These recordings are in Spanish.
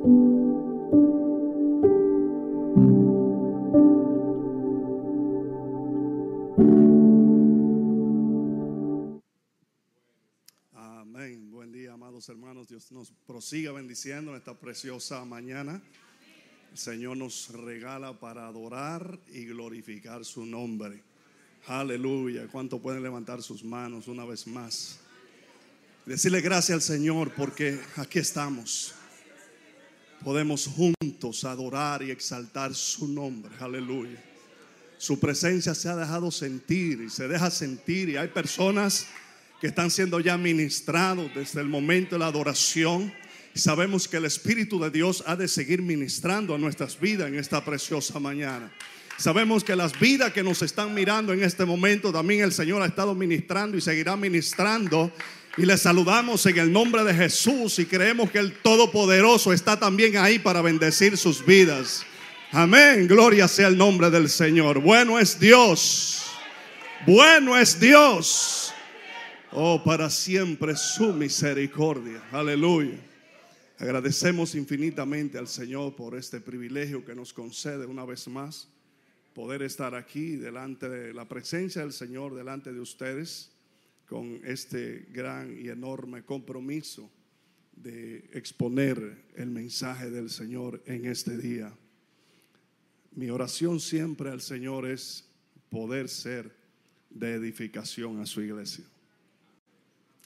Amén. Buen día, amados hermanos. Dios nos prosiga bendiciendo en esta preciosa mañana. El Señor nos regala para adorar y glorificar su nombre. Aleluya. ¿Cuánto pueden levantar sus manos una vez más? Decirle gracias al Señor porque aquí estamos. Podemos juntos adorar y exaltar su nombre. Aleluya. Su presencia se ha dejado sentir y se deja sentir. Y hay personas que están siendo ya ministrados desde el momento de la adoración. Sabemos que el Espíritu de Dios ha de seguir ministrando a nuestras vidas en esta preciosa mañana. Sabemos que las vidas que nos están mirando en este momento también el Señor ha estado ministrando y seguirá ministrando. Y les saludamos en el nombre de Jesús y creemos que el Todopoderoso está también ahí para bendecir sus vidas. Amén. Gloria sea el nombre del Señor. Bueno es Dios. Bueno es Dios. Oh, para siempre su misericordia. Aleluya. Agradecemos infinitamente al Señor por este privilegio que nos concede una vez más poder estar aquí delante de la presencia del Señor, delante de ustedes, con este gran y enorme compromiso de exponer el mensaje del Señor en este día. Mi oración siempre al Señor es poder ser de edificación a su iglesia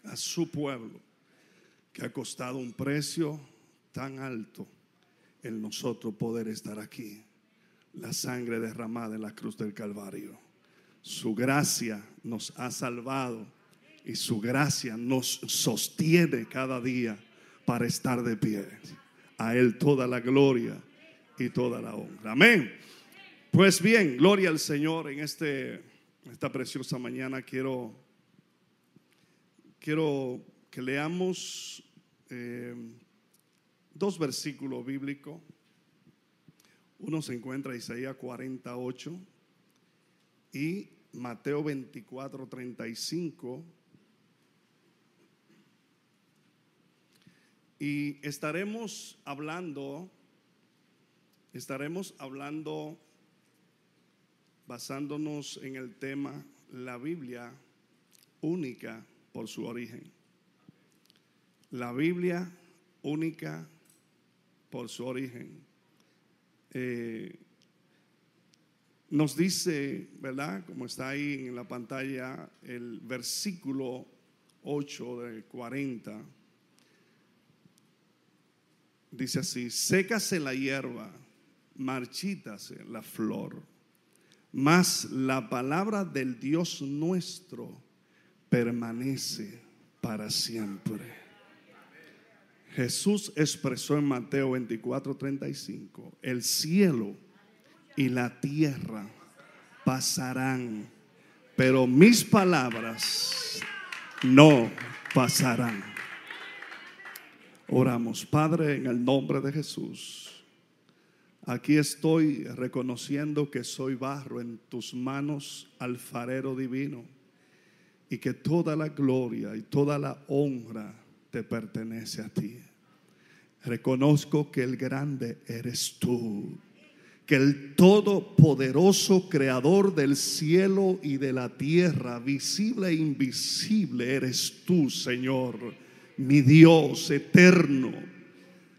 a su pueblo, que ha costado un precio tan alto en nosotros poder estar aquí. La sangre derramada en la cruz del Calvario. Su gracia nos ha salvado y su gracia nos sostiene cada día para estar de pie. A Él toda la gloria y toda la honra. Amén. Pues bien, gloria al Señor. En este, esta preciosa mañana quiero quiero que leamos eh, dos versículos bíblicos. Uno se encuentra en Isaías 48 y Mateo 24, 35. Y estaremos hablando, estaremos hablando basándonos en el tema la Biblia única por su origen. La Biblia única por su origen. Eh, nos dice, ¿verdad? Como está ahí en la pantalla, el versículo 8 del 40. Dice así, sécase la hierba, marchítase la flor, mas la palabra del Dios nuestro permanece para siempre. Jesús expresó en Mateo 24, 35, el cielo y la tierra pasarán, pero mis palabras no pasarán. Oramos, Padre, en el nombre de Jesús. Aquí estoy reconociendo que soy barro en tus manos, alfarero divino y que toda la gloria y toda la honra te pertenece a ti. Reconozco que el grande eres tú, que el todopoderoso creador del cielo y de la tierra, visible e invisible, eres tú, Señor, mi Dios eterno.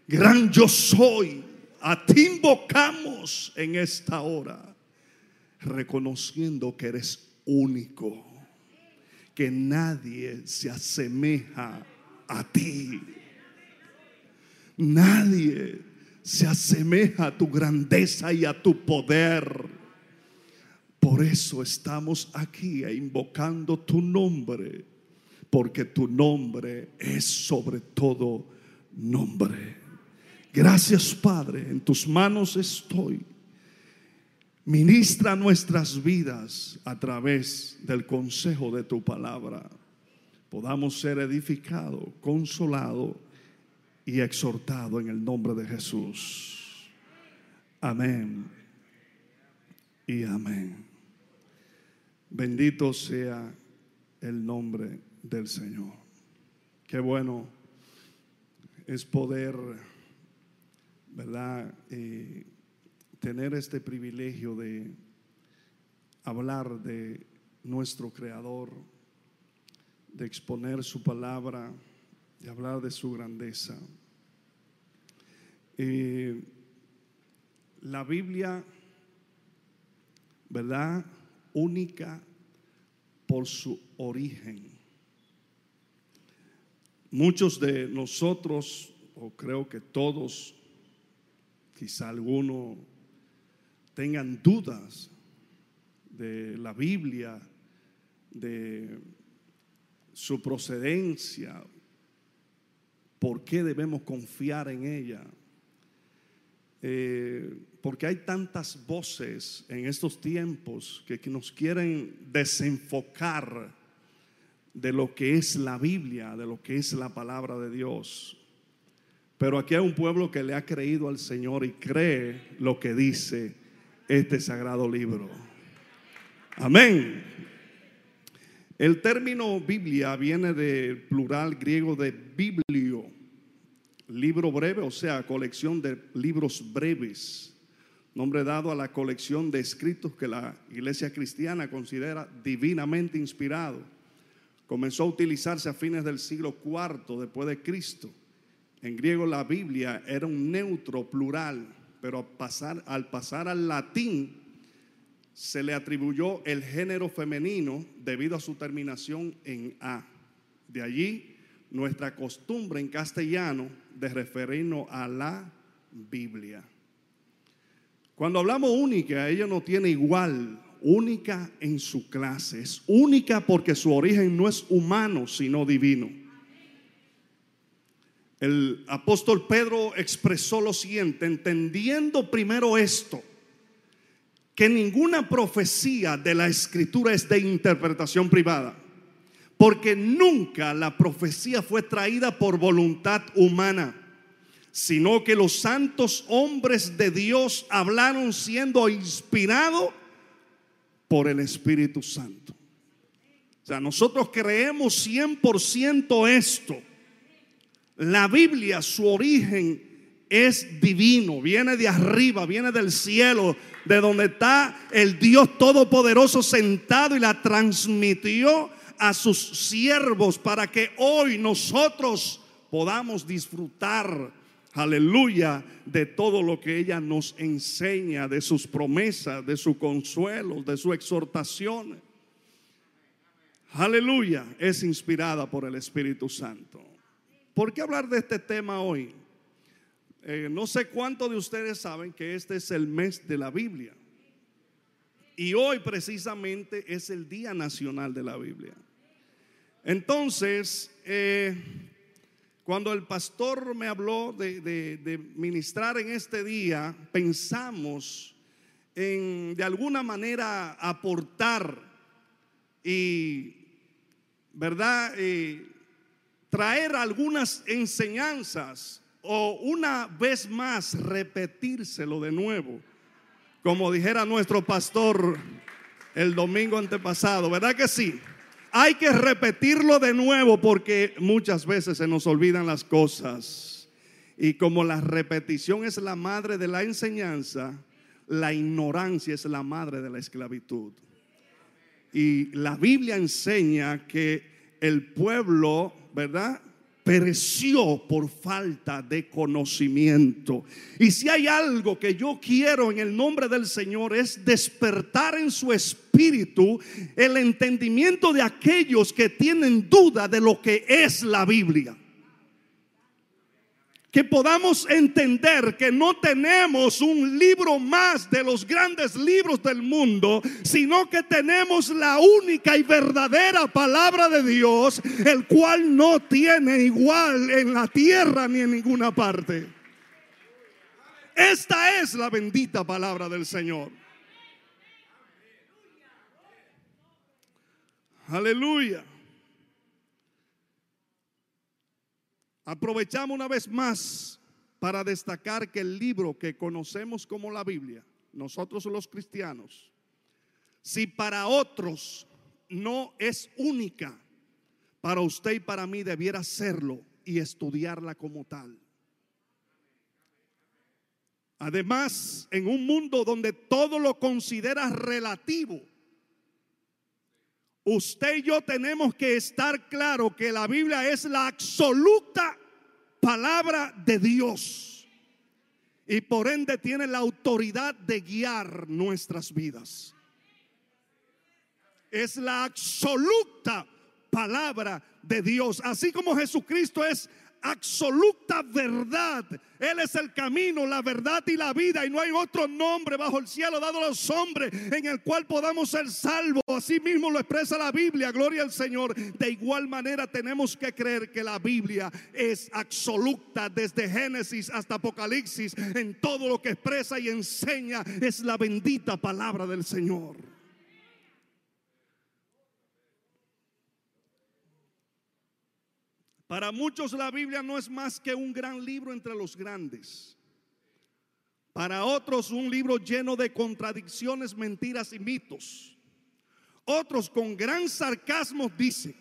Gran yo soy, a ti invocamos en esta hora, reconociendo que eres único que nadie se asemeja a ti. Nadie se asemeja a tu grandeza y a tu poder. Por eso estamos aquí e invocando tu nombre, porque tu nombre es sobre todo nombre. Gracias Padre, en tus manos estoy. Ministra nuestras vidas a través del consejo de tu palabra. Podamos ser edificados, consolados y exhortados en el nombre de Jesús. Amén y amén. Bendito sea el nombre del Señor. Qué bueno es poder ¿verdad? Eh, tener este privilegio de hablar de nuestro Creador, de exponer su palabra, de hablar de su grandeza. Eh, la Biblia, ¿verdad? Única por su origen. Muchos de nosotros, o creo que todos, quizá alguno, tengan dudas de la Biblia, de su procedencia, por qué debemos confiar en ella. Eh, porque hay tantas voces en estos tiempos que, que nos quieren desenfocar de lo que es la Biblia, de lo que es la palabra de Dios. Pero aquí hay un pueblo que le ha creído al Señor y cree lo que dice este sagrado libro. Amén. El término Biblia viene del plural griego de biblio, libro breve, o sea, colección de libros breves, nombre dado a la colección de escritos que la iglesia cristiana considera divinamente inspirado. Comenzó a utilizarse a fines del siglo IV después de Cristo. En griego la Biblia era un neutro plural, pero al pasar, al pasar al latín se le atribuyó el género femenino debido a su terminación en A. De allí nuestra costumbre en castellano de referirnos a la Biblia. Cuando hablamos única, ella no tiene igual, única en su clase. Es única porque su origen no es humano, sino divino. El apóstol Pedro expresó lo siguiente, entendiendo primero esto que ninguna profecía de la escritura es de interpretación privada. Porque nunca la profecía fue traída por voluntad humana, sino que los santos hombres de Dios hablaron siendo inspirados por el Espíritu Santo. O sea, nosotros creemos 100% esto. La Biblia, su origen es divino, viene de arriba, viene del cielo, de donde está el Dios Todopoderoso sentado y la transmitió a sus siervos para que hoy nosotros podamos disfrutar, aleluya, de todo lo que ella nos enseña, de sus promesas, de su consuelo, de su exhortación. Aleluya, es inspirada por el Espíritu Santo. ¿Por qué hablar de este tema hoy? Eh, no sé cuántos de ustedes saben que este es el mes de la Biblia. Y hoy precisamente es el Día Nacional de la Biblia. Entonces, eh, cuando el pastor me habló de, de, ministrar en este día, pensamos en de alguna manera aportar y, ¿verdad? Eh, traer algunas enseñanzas o una vez más repetírselo de nuevo, como dijera nuestro pastor el domingo antepasado, ¿verdad que sí? Hay que repetirlo de nuevo porque muchas veces se nos olvidan las cosas. Y como la repetición es la madre de la enseñanza, la ignorancia es la madre de la esclavitud. Y la Biblia enseña que el pueblo, ¿verdad? Pereció por falta de conocimiento. Y si hay algo que yo quiero en el nombre del Señor es despertar en su espíritu el entendimiento de aquellos que tienen duda de lo que es la Biblia que podamos entender que no tenemos un libro más de los grandes libros del mundo, sino que tenemos la única y verdadera palabra de Dios, el cual no tiene igual en la tierra ni en ninguna parte. Esta es la bendita palabra del Señor. Aleluya. Aprovechamos una vez más para destacar que el libro que conocemos como la Biblia, nosotros los cristianos, si para otros no es única, para usted y para mí debiera serlo y estudiarla como tal. Además, en un mundo donde todo lo consideras relativo, usted y yo tenemos que estar claro que la Biblia es la absoluta palabra de Dios. Y por ende tiene la autoridad de guiar nuestras vidas. Es la absoluta palabra de Dios. Así como Jesucristo es absoluta verdad. Él es el camino, la verdad y la vida. Y no hay otro nombre bajo el cielo dado a los hombres en el cual podamos ser salvos. Así mismo lo expresa la Biblia. Gloria al Señor. De igual manera tenemos que creer que la Biblia es absoluta desde Génesis hasta Apocalipsis. En todo lo que expresa y enseña es la bendita palabra del Señor. Para muchos la Biblia no es más que un gran libro entre los grandes. Para otros un libro lleno de contradicciones, mentiras y mitos. Otros con gran sarcasmo dicen,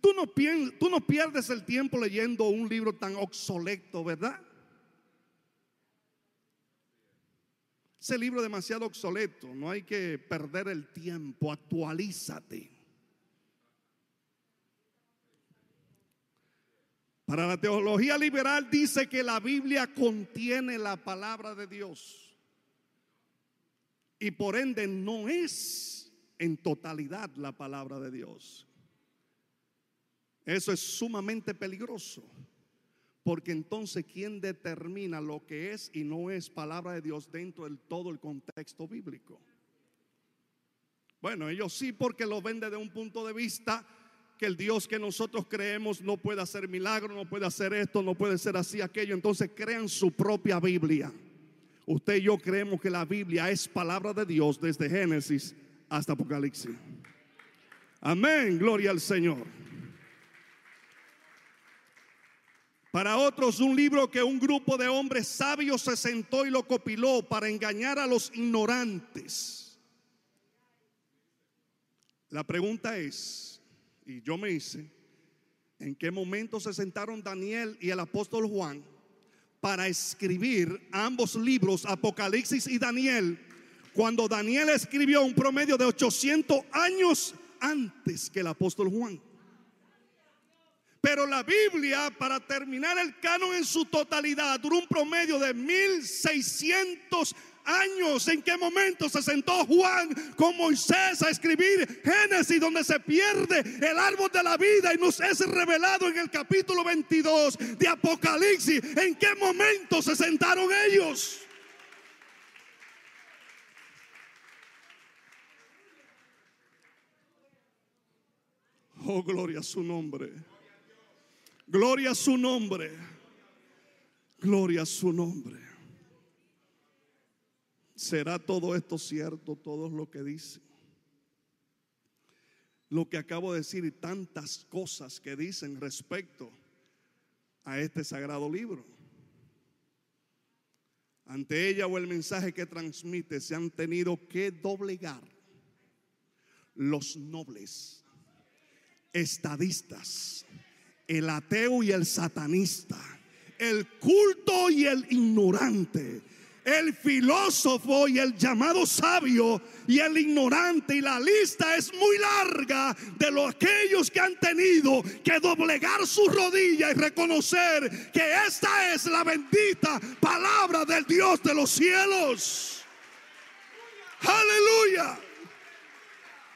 tú no, pierdes el tiempo leyendo un libro tan obsoleto, ¿verdad? Ese libro demasiado obsoleto, no hay que perder el tiempo, actualízate. Para la teología liberal dice que la Biblia contiene la palabra de Dios y por ende no es en totalidad la palabra de Dios. Eso es sumamente peligroso, porque entonces ¿quién determina lo que es y no es palabra de Dios dentro del todo el contexto bíblico? Bueno, ellos sí porque lo ven desde un punto de vista que el Dios que nosotros creemos no puede hacer milagros, no puede hacer esto, no puede ser así, aquello. Entonces crean su propia Biblia. Usted y yo creemos que la Biblia es palabra de Dios desde Génesis hasta Apocalipsis. Amén, gloria al Señor. Para otros, un libro que un grupo de hombres sabios se sentó y lo copiló para engañar a los ignorantes. La pregunta es, y yo me hice, en qué momento se sentaron Daniel y el apóstol Juan para escribir ambos libros, Apocalipsis y Daniel, cuando Daniel escribió un promedio de 800 años antes que el apóstol Juan. Pero la Biblia, para terminar el canon en su totalidad, duró un promedio de 1600 años. ¿En qué momento se sentó Juan con Moisés a escribir Génesis, donde se pierde el árbol de la vida y nos es revelado en el capítulo 22 de Apocalipsis? ¿En qué momento se sentaron ellos? Oh, gloria a su nombre. Gloria a su nombre. Gloria a su nombre. ¿Será todo esto cierto, todo lo que dice? Lo que acabo de decir y tantas cosas que dicen respecto a este sagrado libro. Ante ella o el mensaje que transmite se han tenido que doblegar los nobles, estadistas, el ateo y el satanista, el culto y el ignorante el filósofo y el llamado sabio y el ignorante. Y la lista es muy larga de los aquellos que han tenido que doblegar su rodilla y reconocer que esta es la bendita palabra del Dios de los cielos. Aleluya.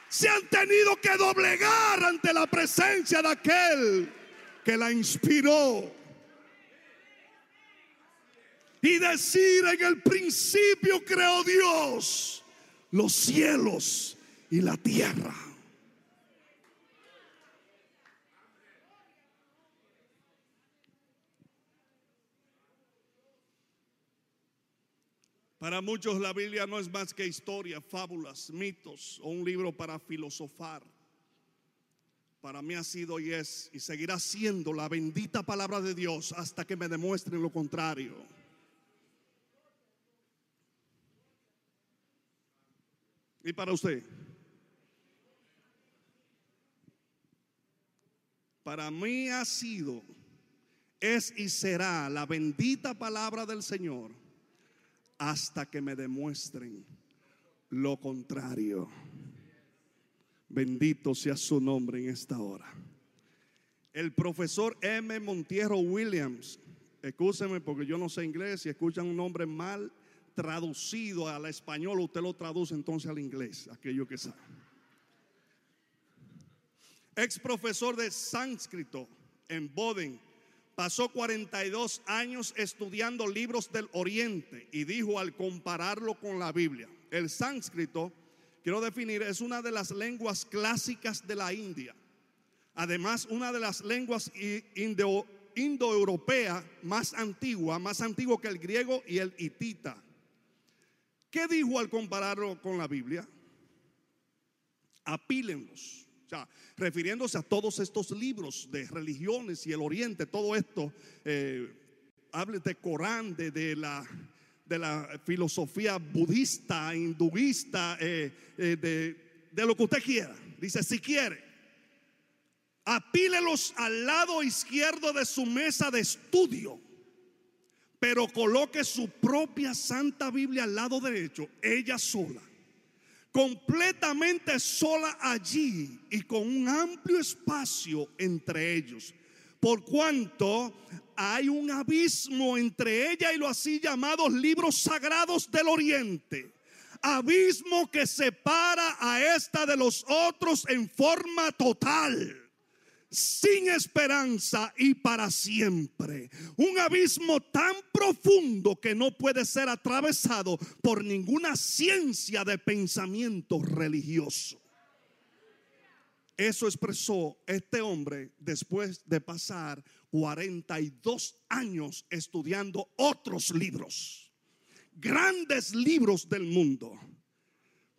Se han tenido que doblegar ante la presencia de aquel que la inspiró y decir en el principio creó Dios los cielos y la tierra. Para muchos la Biblia no es más que historia, fábulas, mitos o un libro para filosofar. Para mí ha sido y es y seguirá siendo la bendita palabra de Dios hasta que me demuestren lo contrario. ¿Y para usted? Para mí ha sido, es y será la bendita palabra del Señor hasta que me demuestren lo contrario. Bendito sea su nombre en esta hora. El profesor M. Montierro Williams, escúcheme porque yo no sé inglés, si escuchan un nombre mal traducido al español, usted lo traduce entonces al inglés, aquello que sabe. Ex profesor de sánscrito en Boden, pasó 42 años estudiando libros del Oriente y dijo al compararlo con la Biblia, el sánscrito quiero definir, es una de las lenguas clásicas de la India. Además, una de las lenguas indo, indoeuropea más antigua, más antigua que el griego y el hitita. ¿Qué dijo al compararlo con la Biblia? Apílenlos. O sea, refiriéndose a todos estos libros de religiones y el oriente, todo esto, eh, de Corán, de la de la filosofía budista, hinduista, eh, eh, de, de lo que usted quiera. Dice, si quiere, apílelos al lado izquierdo de su mesa de estudio, pero coloque su propia Santa Biblia al lado derecho, ella sola, completamente sola allí y con un amplio espacio entre ellos por cuanto hay un abismo entre ella y los así llamados libros sagrados del oriente. Abismo que separa a esta de los otros en forma total sin esperanza y para siempre. Un abismo tan profundo que no puede ser atravesado por ninguna ciencia de pensamiento religioso. Eso expresó este hombre después de pasar 42 años estudiando otros libros, grandes libros del mundo,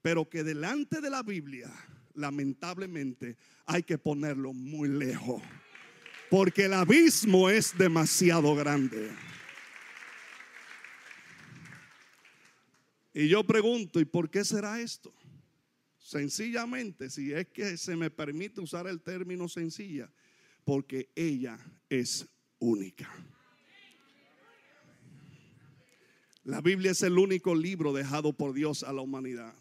pero que delante de la Biblia, lamentablemente, hay que ponerlo muy lejos, porque el abismo es demasiado grande. Y yo pregunto, ¿y por qué será esto? Sencillamente, si es que se me permite usar el término sencilla, porque ella es única. La Biblia es el único libro dejado por Dios a la humanidad.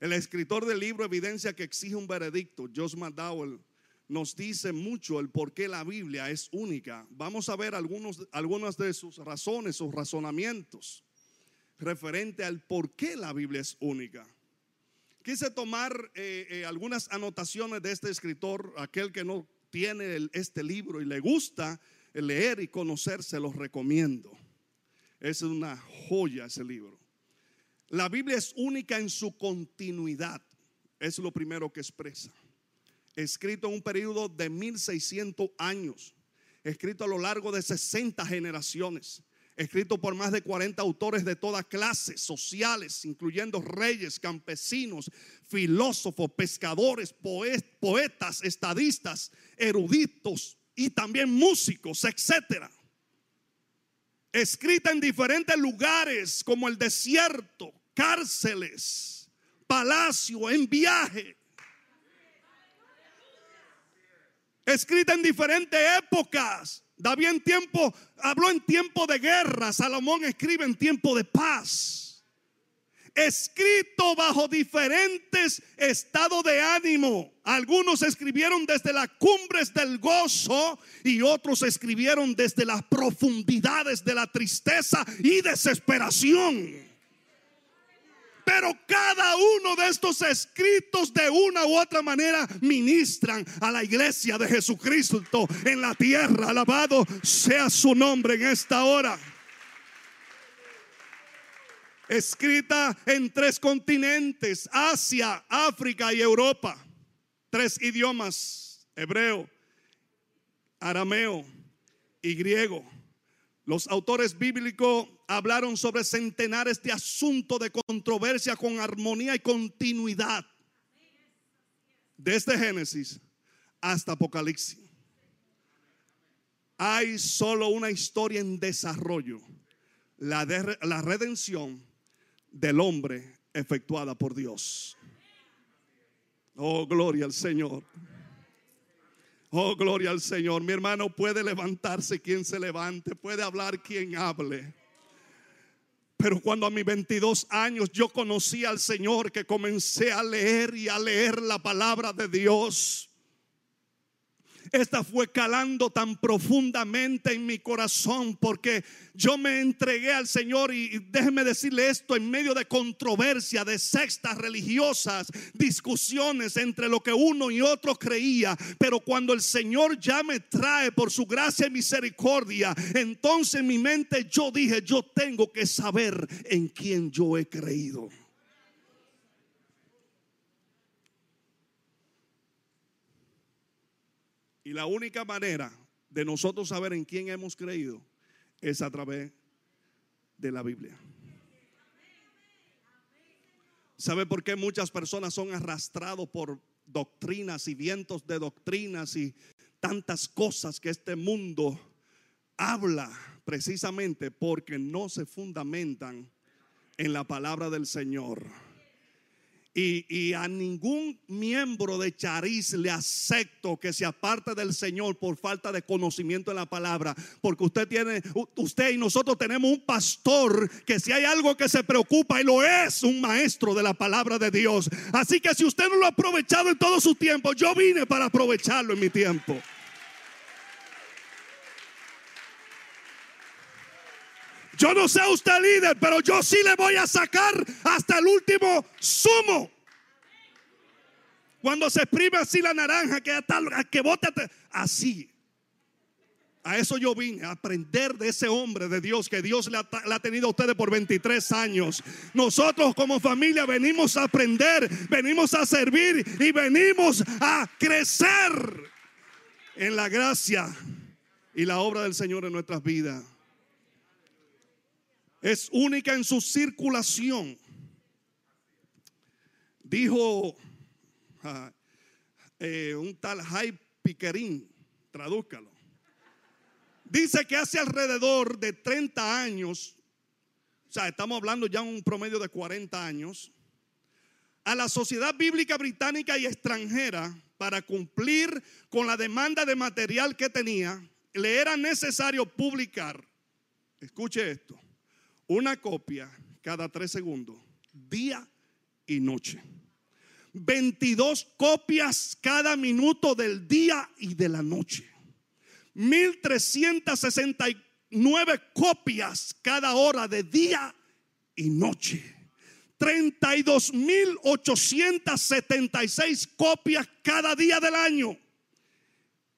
El escritor del libro evidencia que exige un veredicto. Josh McDowell nos dice mucho el por qué la Biblia es única. Vamos a ver algunos, algunas de sus razones, sus razonamientos referente al por qué la Biblia es única. Quise tomar eh, eh, algunas anotaciones de este escritor, aquel que no tiene este libro y le gusta leer y conocer, se los recomiendo. Es una joya ese libro. La Biblia es única en su continuidad, es lo primero que expresa. Escrito en un periodo de 1600 años, escrito a lo largo de 60 generaciones escrito por más de 40 autores de todas clases sociales, incluyendo reyes, campesinos, filósofos, pescadores, poetas, estadistas, eruditos y también músicos, etcétera. Escrita en diferentes lugares como el desierto, cárceles, palacio, en viaje. Escrita en diferentes épocas David en tiempo, habló en tiempo de guerra, Salomón escribe en tiempo de paz. Escrito bajo diferentes estados de ánimo. Algunos escribieron desde las cumbres del gozo y otros escribieron desde las profundidades de la tristeza y desesperación. Pero cada uno de estos escritos de una u otra manera ministran a la iglesia de Jesucristo en la tierra. Alabado sea su nombre en esta hora. Escrita en tres continentes, Asia, África y Europa. Tres idiomas, hebreo, arameo y griego. Los autores bíblicos hablaron sobre centenares de asuntos de controversia con armonía y continuidad. Desde Génesis hasta Apocalipsis. Hay solo una historia en desarrollo. La, de, la redención del hombre efectuada por Dios. Oh, gloria al Señor. Oh, gloria al Señor. Mi hermano puede levantarse quien se levante, puede hablar quien hable. Pero cuando a mis 22 años yo conocí al Señor, que comencé a leer y a leer la palabra de Dios, esta fue calando tan profundamente en mi corazón porque yo me entregué al Señor y déjeme decirle esto en medio de controversia, de sextas religiosas, discusiones entre lo que uno y otro creía, pero cuando el Señor ya me trae por su gracia y misericordia, entonces en mi mente yo dije, yo tengo que saber en quién yo he creído. Y la única manera de nosotros saber en quién hemos creído es a través de la Biblia. ¿Sabe por qué muchas personas son arrastrados por doctrinas y vientos de doctrinas y tantas cosas que este mundo habla precisamente porque no se fundamentan en la palabra del Señor? Y, a ningún miembro de Charis le acepto que se aparte del Señor por falta de conocimiento en la palabra. Porque usted tiene, usted y nosotros tenemos un pastor que si hay algo que se preocupa y lo es, un maestro de la palabra de Dios. Así que si usted no lo ha aprovechado en todo su tiempo, yo vine para aprovecharlo en mi tiempo. Yo no sé usted líder, pero yo sí le voy a sacar hasta el último sumo. Cuando se exprime así la naranja, que, que bote así. A eso yo vine, a aprender de ese hombre de Dios que Dios le ha, le ha, tenido a ustedes por 23 años. Nosotros como familia venimos a aprender, venimos a servir y venimos a crecer en la gracia y la obra del Señor en nuestras vidas es única en su circulación. Dijo eh, un tal Jai Piquerín, tradúzcalo. Dice que hace alrededor de 30 años, o sea, estamos hablando ya un promedio de 40 años, a la sociedad bíblica británica y extranjera, para cumplir con la demanda de material que tenía, le era necesario publicar, escuche esto, una copia cada tres segundos, día y noche. 22 copias cada minuto del día y de la noche. 1369 copias cada hora de día y noche. 32.876 copias cada día del año.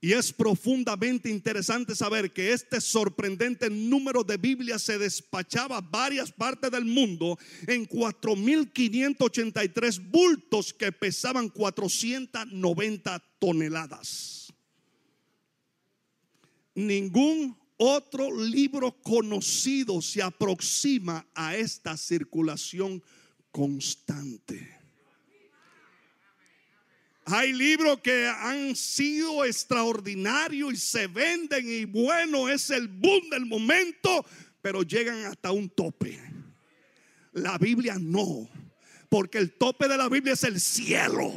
Y es profundamente interesante saber que este sorprendente número de Biblias se despachaba a varias partes del mundo en 4.583 bultos que pesaban 490 toneladas. Ningún otro libro conocido se aproxima a esta circulación constante. Hay libros que han sido extraordinarios y se venden y bueno, es el boom del momento, pero llegan hasta un tope. La Biblia no, porque el tope de la Biblia es el cielo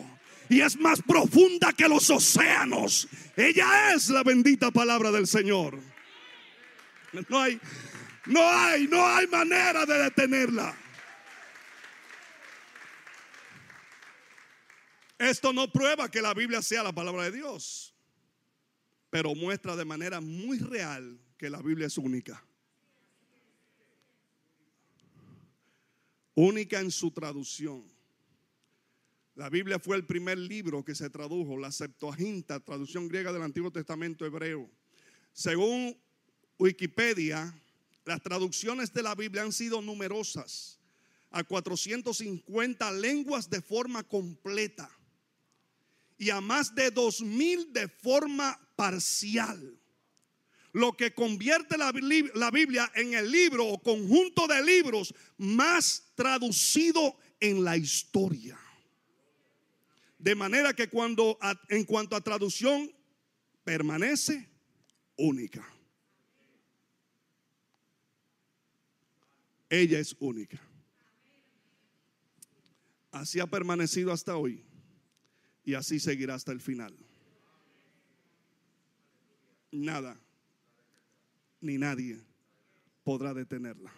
y es más profunda que los océanos. Ella es la bendita palabra del Señor. No hay, no hay, no hay manera de detenerla. Esto no prueba que la Biblia sea la palabra de Dios, pero muestra de manera muy real que la Biblia es única. Única en su traducción. La Biblia fue el primer libro que se tradujo, la Septuaginta, traducción griega del Antiguo Testamento hebreo. Según Wikipedia, las traducciones de la Biblia han sido numerosas, a 450 lenguas de forma completa y a más de dos mil de forma parcial. Lo que convierte la, la Biblia en el libro o conjunto de libros más traducido en la historia. De manera que cuando en cuanto a traducción permanece única. Ella es única. Así ha permanecido hasta hoy y así seguirá hasta el final. Nada ni nadie podrá detenerla.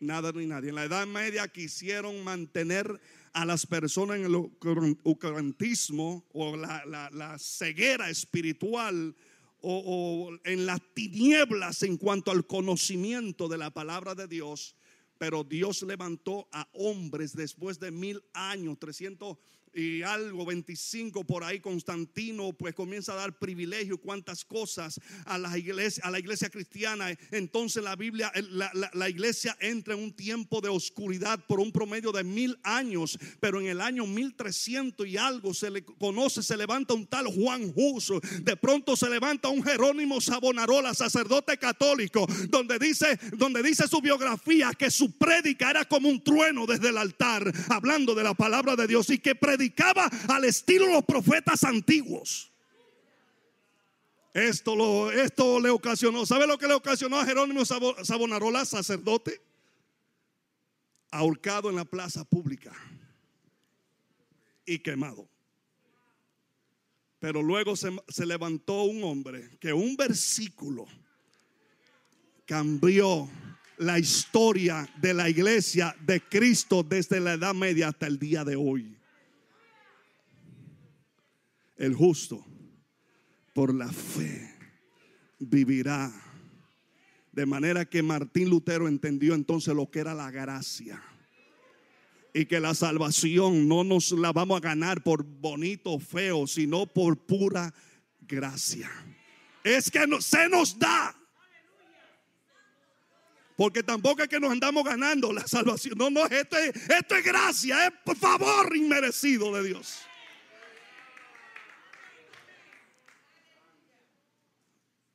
Nada ni nadie. En la Edad Media quisieron mantener a las personas en el occultismo o la, ceguera espiritual o, en las tinieblas en cuanto al conocimiento de la palabra de Dios. Pero Dios levantó a hombres después de mil años, 300 y algo, 25 por ahí, Constantino pues comienza a dar privilegio, cuantas cosas a la iglesia, a la iglesia cristiana. Entonces la Biblia, la, la, iglesia entra en un tiempo de oscuridad por un promedio de mil años, pero en el año 1300 y algo se le conoce, se levanta un tal Juan Hus, de pronto se levanta un Jerónimo Sabonarola, sacerdote católico, donde dice, donde dice su biografía que su prédica era como un trueno desde el altar, hablando de la palabra de Dios y que predicaba al estilo de los profetas antiguos. Esto, lo, esto le ocasionó, ¿sabe lo que le ocasionó a Jerónimo Sabonarola, sacerdote? Ahorcado en la plaza pública y quemado. Pero luego se, se levantó un hombre que un versículo cambió la historia de la iglesia de Cristo desde la Edad Media hasta el día de hoy el justo por la fe vivirá. De manera que Martín Lutero entendió entonces lo que era la gracia. Y que la salvación no nos la vamos a ganar por bonito o feo, sino por pura gracia. Es que no, se nos da. Porque tampoco es que nos andamos ganando la salvación. No, no, esto es, esto es gracia, es favor inmerecido de Dios.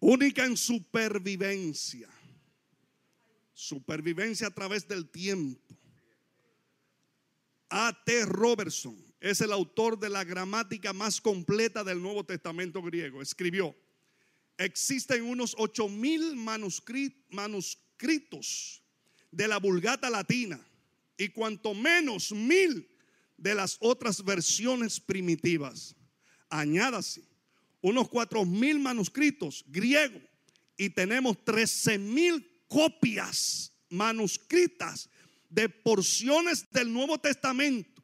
única en supervivencia. Supervivencia a través del tiempo. A.T. Robertson es el autor de la gramática más completa del Nuevo Testamento griego. Escribió, existen unos ocho mil de la Vulgata Latina y cuanto menos mil de las otras versiones primitivas. Añádase unos cuatro mil manuscritos griegos y tenemos trece mil copias manuscritas de porciones del Nuevo Testamento.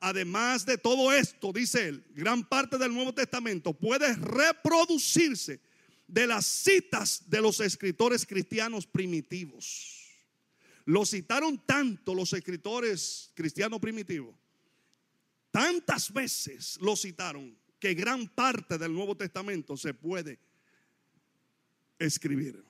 Además de todo esto, dice él, gran parte del Nuevo Testamento puede reproducirse de las citas de los escritores cristianos primitivos. Lo citaron tanto los escritores cristianos primitivos, tantas veces lo citaron, que gran parte del Nuevo Testamento se puede escribir.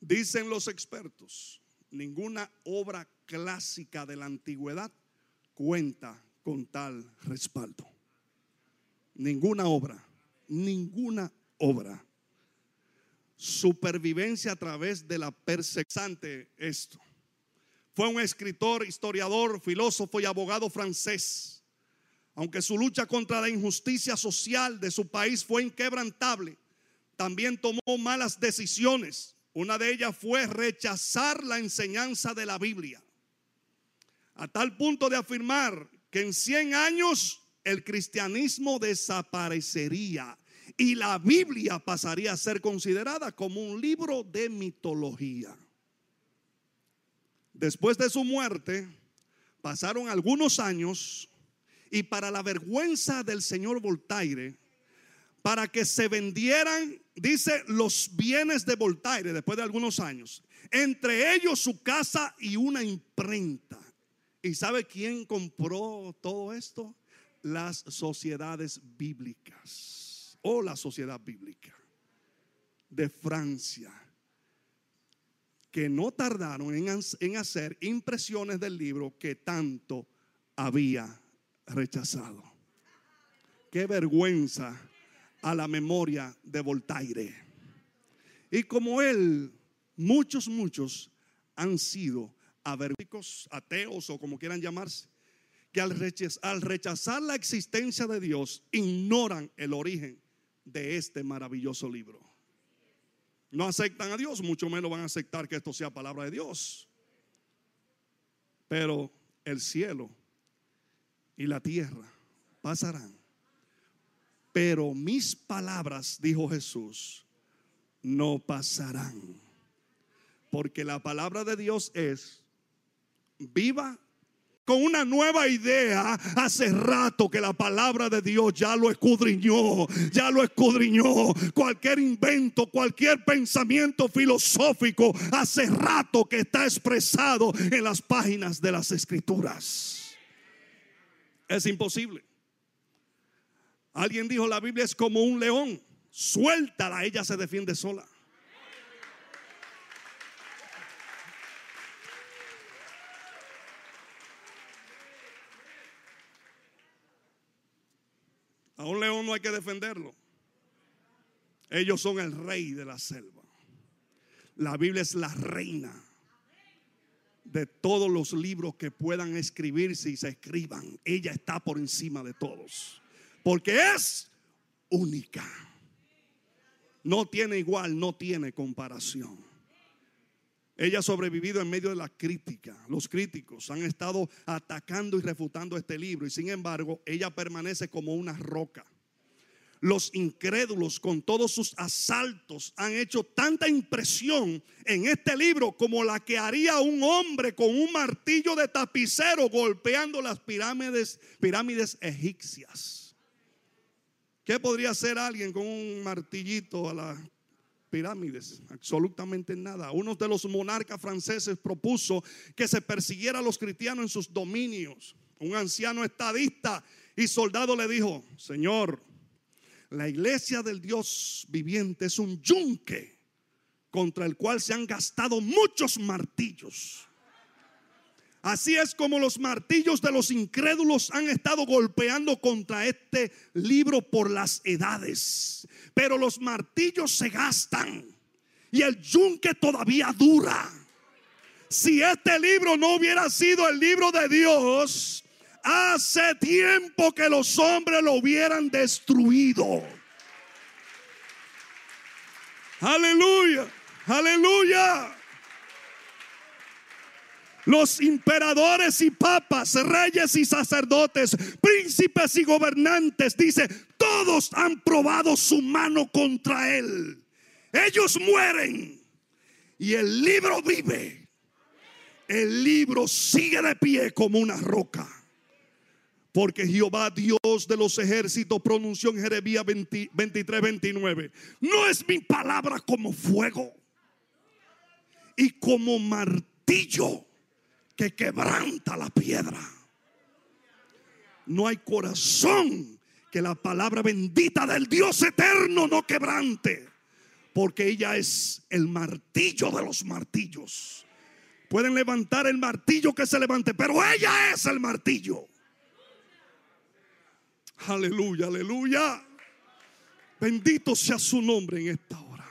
Dicen los expertos, ninguna obra clásica de la antigüedad cuenta con tal respaldo. Ninguna obra, ninguna obra. Supervivencia a través de la persecución. Esto. Fue un escritor, historiador, filósofo y abogado francés aunque su lucha contra la injusticia social de su país fue inquebrantable, también tomó malas decisiones. Una de ellas fue rechazar la enseñanza de la Biblia, a tal punto de afirmar que en 100 años el cristianismo desaparecería y la Biblia pasaría a ser considerada como un libro de mitología. Después de su muerte, pasaron algunos años y para la vergüenza del señor Voltaire, para que se vendieran, dice, los bienes de Voltaire después de algunos años, entre ellos su casa y una imprenta. ¿Y sabe quién compró todo esto? Las sociedades bíblicas o la sociedad bíblica de Francia, que no tardaron en, hacer impresiones del libro que tanto había rechazado. Qué vergüenza a la memoria de Voltaire. Y como él, muchos, muchos han sido averticos, ateos o como quieran llamarse, que al rechazar, la existencia de Dios ignoran el origen de este maravilloso libro. No aceptan a Dios, mucho menos van a aceptar que esto sea palabra de Dios. Pero el cielo y la tierra pasarán. Pero mis palabras, dijo Jesús, no pasarán. Porque la palabra de Dios es viva con una nueva idea. Hace rato que la palabra de Dios ya lo escudriñó, ya lo escudriñó. Cualquier invento, cualquier pensamiento filosófico, hace rato que está expresado en las páginas de las escrituras. Es imposible. Alguien dijo, la Biblia es como un león. Suéltala, ella se defiende sola. Un león no hay que defenderlo. Ellos son el rey de la selva. La Biblia es la reina de todos los libros que puedan escribirse y se escriban. Ella está por encima de todos. Porque es única. No tiene igual, no tiene comparación. Ella ha sobrevivido en medio de la crítica. Los críticos han estado atacando y refutando este libro y sin embargo ella permanece como una roca. Los incrédulos con todos sus asaltos han hecho tanta impresión en este libro como la que haría un hombre con un martillo de tapicero golpeando las pirámides, pirámides egipcias. ¿Qué podría hacer alguien con un martillito a la pirámides, absolutamente nada. Uno de los monarcas franceses propuso que se persiguiera a los cristianos en sus dominios. Un anciano estadista y soldado le dijo, Señor, la iglesia del Dios viviente es un yunque contra el cual se han gastado muchos martillos. Así es como los martillos de los incrédulos han estado golpeando contra este libro por las edades. Pero los martillos se gastan y el yunque todavía dura. Si este libro no hubiera sido el libro de Dios, hace tiempo que los hombres lo hubieran destruido. Aleluya, aleluya. Los emperadores y papas, reyes y sacerdotes, príncipes y gobernantes, dice, todos han probado su mano contra él. Ellos mueren y el libro vive. El libro sigue de pie como una roca. Porque Jehová, Dios de los ejércitos, pronunció en Jeremías 23, 29. No es mi palabra como fuego y como martillo que quebranta la piedra. No hay corazón que la palabra bendita del Dios eterno no quebrante. Porque ella es el martillo de los martillos. Pueden levantar el martillo que se levante, pero ella es el martillo. Aleluya, aleluya. Bendito sea su nombre en esta hora.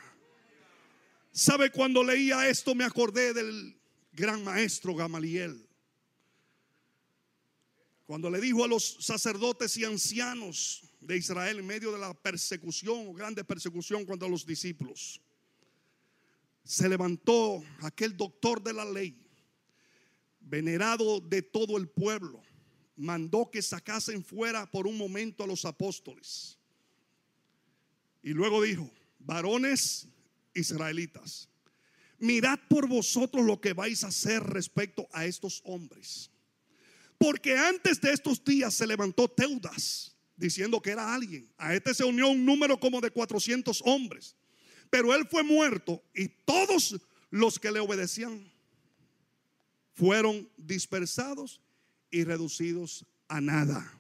¿Sabe cuando leía esto me acordé del gran maestro Gamaliel. Cuando le dijo a los sacerdotes y ancianos de Israel en medio de la persecución grande persecución contra los discípulos, se levantó aquel doctor de la ley, venerado de todo el pueblo, mandó que sacasen fuera por un momento a los apóstoles. Y luego dijo, varones israelitas, mirad por vosotros lo que vais a hacer respecto a estos hombres. Porque antes de estos días se levantó Teudas diciendo que era alguien. A este se unió un número como de 400 hombres. Pero él fue muerto y todos los que le obedecían fueron dispersados y reducidos a nada.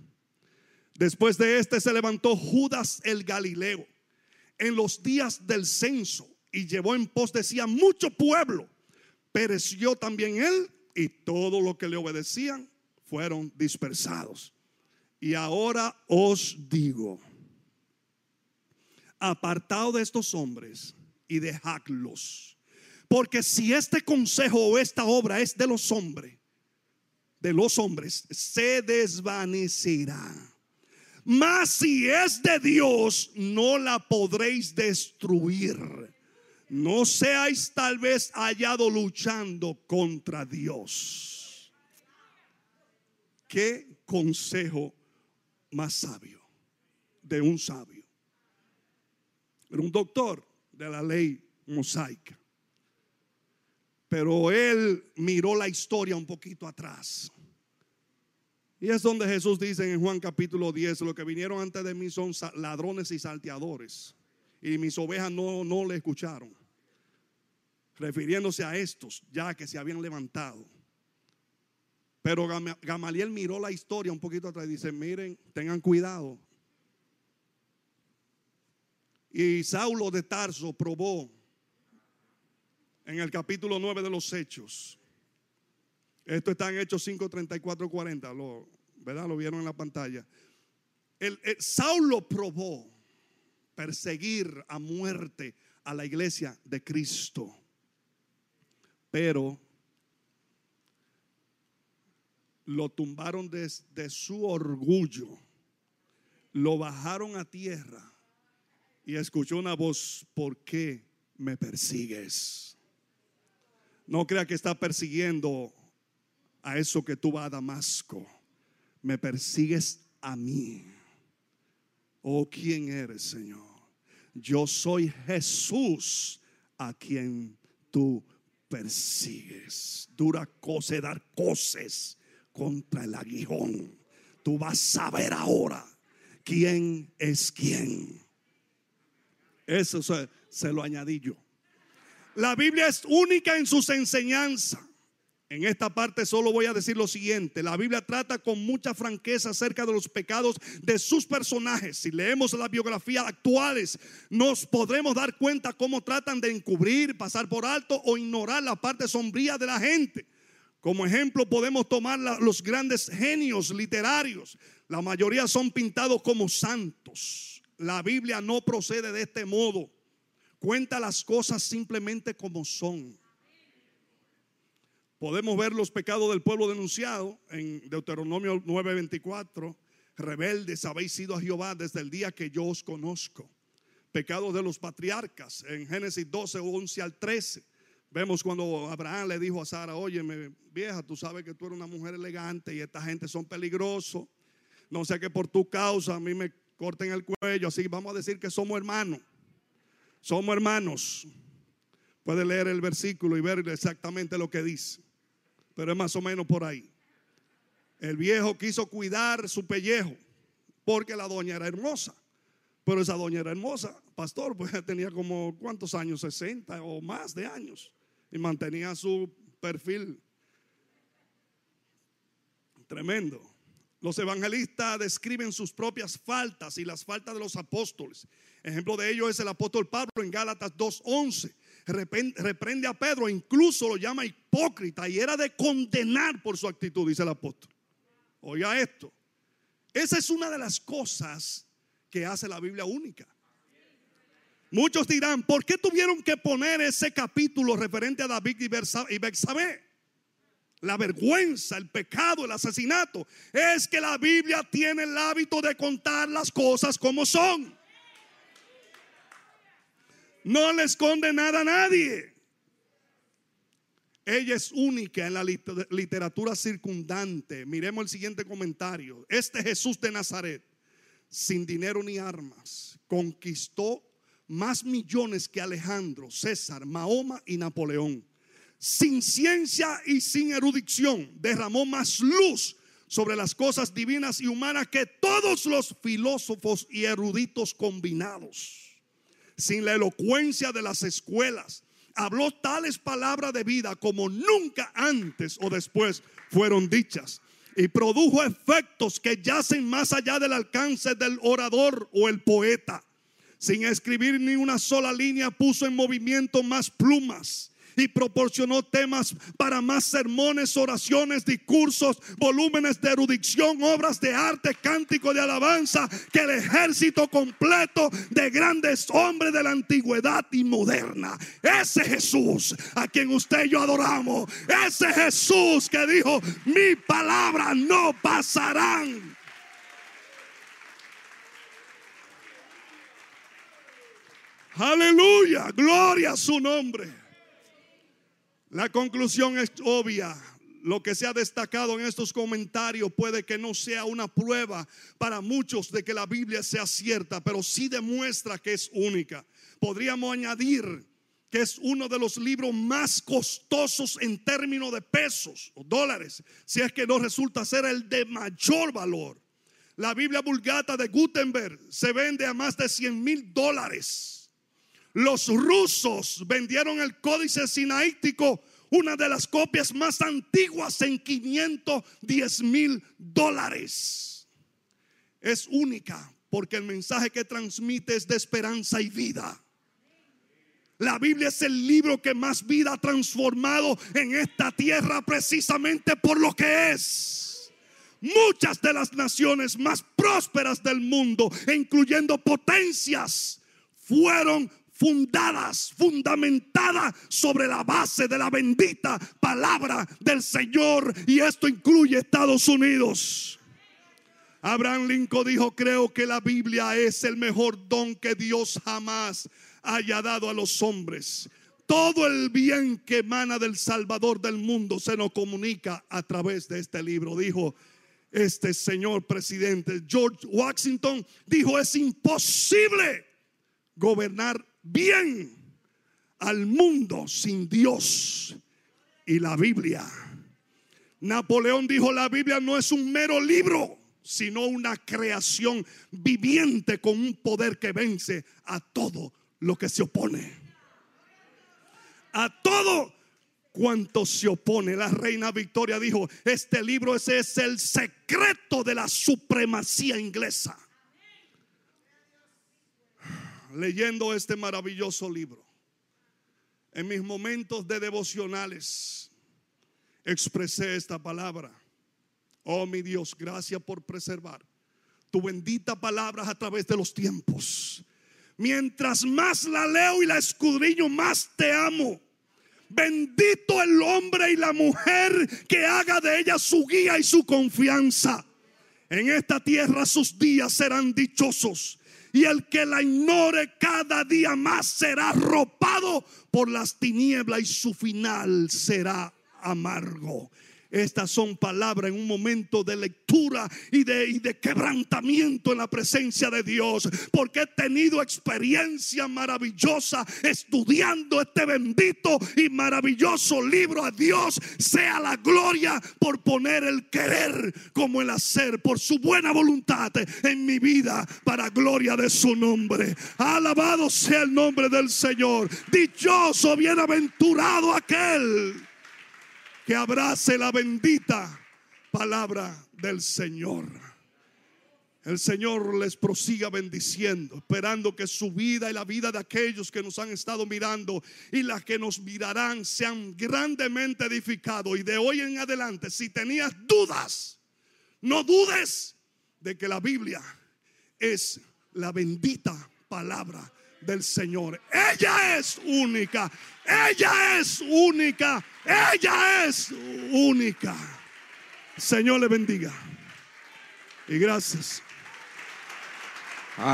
Después de este se levantó Judas el Galileo en los días del censo y llevó en pos decía mucho pueblo. Pereció también él y todo lo que le obedecían fueron dispersados. Y ahora os digo, apartado de estos hombres y dejadlos. Porque si este consejo o esta obra es de los hombres, de los hombres, se desvanecerá. Mas si es de Dios, no la podréis destruir no seáis tal vez hallado luchando contra Dios. Qué consejo más sabio de un sabio. Era un doctor de la ley mosaica. Pero él miró la historia un poquito atrás. Y es donde Jesús dice en Juan capítulo 10, lo que vinieron antes de mí son ladrones y salteadores. Y mis ovejas no, no le escucharon. Refiriéndose a estos, ya que se habían levantado. Pero Gamaliel miró la historia un poquito atrás y dice, miren, tengan cuidado. Y Saulo de Tarso probó en el capítulo 9 de los Hechos. Esto está en Hechos 5, 34, 40. Lo, ¿Verdad? Lo vieron en la pantalla. El, Saulo probó perseguir a muerte a la iglesia de Cristo. Pero lo tumbaron desde su orgullo, lo bajaron a tierra y escuchó una voz, ¿por qué me persigues? No crea que está persiguiendo a eso que tú vas a Damasco. Me persigues a mí. Oh, ¿quién eres, Señor? Yo soy Jesús a quien tú persigues. Dura cosa dar cosas contra el aguijón. Tú vas a ver ahora quién es quién. Eso se, se lo añadí yo. La Biblia es única en sus enseñanzas. En esta parte solo voy a decir lo siguiente. La Biblia trata con mucha franqueza acerca de los pecados de sus personajes. Si leemos las biografías actuales, nos podremos dar cuenta cómo tratan de encubrir, pasar por alto o ignorar la parte sombría de la gente. Como ejemplo podemos tomar los grandes genios literarios. La mayoría son pintados como santos. La Biblia no procede de este modo. Cuenta las cosas simplemente como son. Podemos ver los pecados del pueblo denunciado en Deuteronomio 9:24. Rebeldes habéis sido a Jehová desde el día que yo os conozco. Pecados de los patriarcas en Génesis 12, 11 al 13 Vemos cuando Abraham le dijo a Sara, oye, vieja, tú sabes que tú eres una mujer elegante y esta gente son peligrosos. No sé que por tu causa a mí me corten el cuello. Así vamos a decir que somos hermanos. Somos hermanos. Puede leer el versículo y ver exactamente lo que dice. Pero es más o menos por ahí. El viejo quiso cuidar su pellejo porque la doña era hermosa. Pero esa doña era hermosa, pastor, pues tenía como cuántos años, 60 o más de años y mantenía su perfil tremendo. Los evangelistas describen sus propias faltas y las faltas de los apóstoles. Ejemplo de ello es el apóstol Pablo en Gálatas 2.11. Reprende a Pedro, incluso lo llama hipócrita y era de condenar por su actitud, dice el apóstol. Oiga esto. Esa es una de las cosas que hace la Biblia única. Muchos dirán, ¿por qué tuvieron que poner ese capítulo referente a David y Bexabé? La vergüenza, el pecado, el asesinato. Es que la Biblia tiene el hábito de contar las cosas como son. No le esconde nada a nadie. Ella es única en la literatura circundante. Miremos el siguiente comentario. Este Jesús de Nazaret, sin dinero ni armas, conquistó más millones que Alejandro, César, Mahoma y Napoleón. Sin ciencia y sin erudición, derramó más luz sobre las cosas divinas y humanas que todos los filósofos y eruditos combinados. Sin la elocuencia de las escuelas, habló tales palabras de vida como nunca antes o después fueron dichas. Y produjo efectos que yacen más allá del alcance del orador o el poeta. Sin escribir ni una sola línea, puso en movimiento más plumas y proporcionó temas para más sermones, oraciones, discursos, volúmenes de erudición, obras de arte, cántico de alabanza, que el ejército completo de grandes hombres de la antigüedad y moderna. Ese Jesús a quien usted y yo adoramos, ese Jesús que dijo, mi palabra no pasarán Aleluya, gloria a su nombre. La conclusión es obvia. Lo que se ha destacado en estos comentarios puede que no sea una prueba para muchos de que la Biblia sea cierta, pero sí demuestra que es única. Podríamos añadir que es uno de los libros más costosos en términos de pesos o dólares, si es que no resulta ser el de mayor valor. La Biblia Vulgata de Gutenberg se vende a más de 100 mil dólares. Los rusos vendieron el Códice Sinaítico, una de las copias más antiguas, en 510 mil dólares. Es única porque el mensaje que transmite es de esperanza y vida. La Biblia es el libro que más vida ha transformado en esta tierra precisamente por lo que es. Muchas de las naciones más prósperas del mundo, incluyendo potencias, fueron fundadas, fundamentadas sobre la base de la bendita palabra del Señor. Y esto incluye Estados Unidos. Abraham Lincoln dijo, creo que la Biblia es el mejor don que Dios jamás haya dado a los hombres. Todo el bien que emana del Salvador del mundo se nos comunica a través de este libro, dijo este señor presidente. George Washington dijo, es imposible gobernar bien al mundo sin Dios y la Biblia. Napoleón dijo, la Biblia no es un mero libro, sino una creación viviente con un poder que vence a todo lo que se opone. A todo cuanto se opone. La reina Victoria dijo, este libro ese es el secreto de la supremacía inglesa. Leyendo este maravilloso libro, en mis momentos de devocionales, expresé esta palabra. Oh mi Dios, gracias por preservar tu bendita palabra a través de los tiempos Mientras más la leo y la escudriño, más te amo. Bendito el hombre y la mujer que haga de ella su guía y su confianza. En esta tierra sus días serán dichosos. Y el que la ignore cada día más será arropado por las tinieblas y su final será amargo. Estas son palabras en un momento de lectura y de, de, quebrantamiento en la presencia de Dios. Porque he tenido experiencia maravillosa estudiando este bendito y maravilloso libro. A Dios sea la gloria por poner el querer como el hacer, por su buena voluntad en mi vida para gloria de su nombre. Alabado sea el nombre del Señor. Dichoso, bienaventurado aquel que abrace la bendita palabra del Señor. El Señor les prosiga bendiciendo, esperando que su vida y la vida de aquellos que nos han estado mirando y las que nos mirarán sean grandemente edificados. Y de hoy en adelante, si tenías dudas, no dudes de que la Biblia es la bendita palabra del Señor. Ella es única. Ella es única. Ella es única. Señor le bendiga. Y gracias.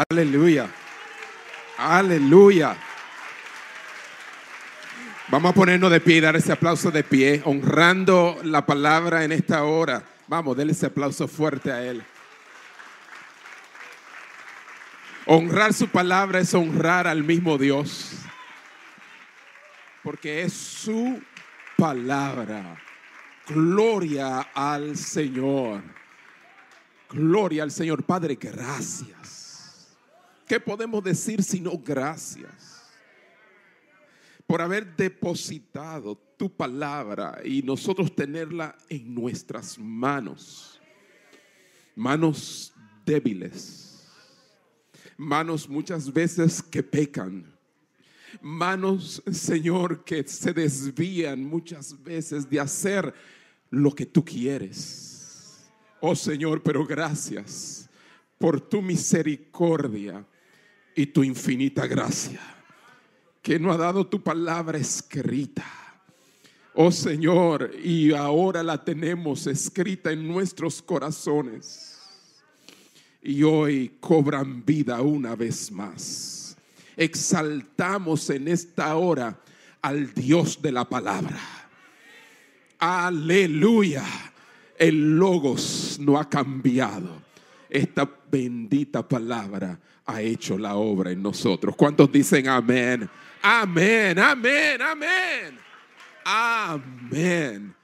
Aleluya. Aleluya. Vamos a ponernos de pie y dar ese aplauso de pie, honrando la palabra en esta hora. Vamos, denle ese aplauso fuerte a Él. Honrar su palabra es honrar al mismo Dios. Porque es su palabra. Gloria al Señor. Gloria al Señor. Padre, gracias. ¿Qué podemos decir sino gracias? Por haber depositado tu palabra y nosotros tenerla en nuestras manos. Manos débiles manos muchas veces que pecan, manos, Señor, que se desvían muchas veces de hacer lo que tú quieres. Oh Señor, pero gracias por tu misericordia y tu infinita gracia, que nos ha dado tu palabra escrita. Oh Señor, y ahora la tenemos escrita en nuestros corazones y hoy cobran vida una vez más. Exaltamos en esta hora al Dios de la palabra. Aleluya. El logos no ha cambiado. Esta bendita palabra ha hecho la obra en nosotros. ¿Cuántos dicen amén? Amén, amén, amén. Amén.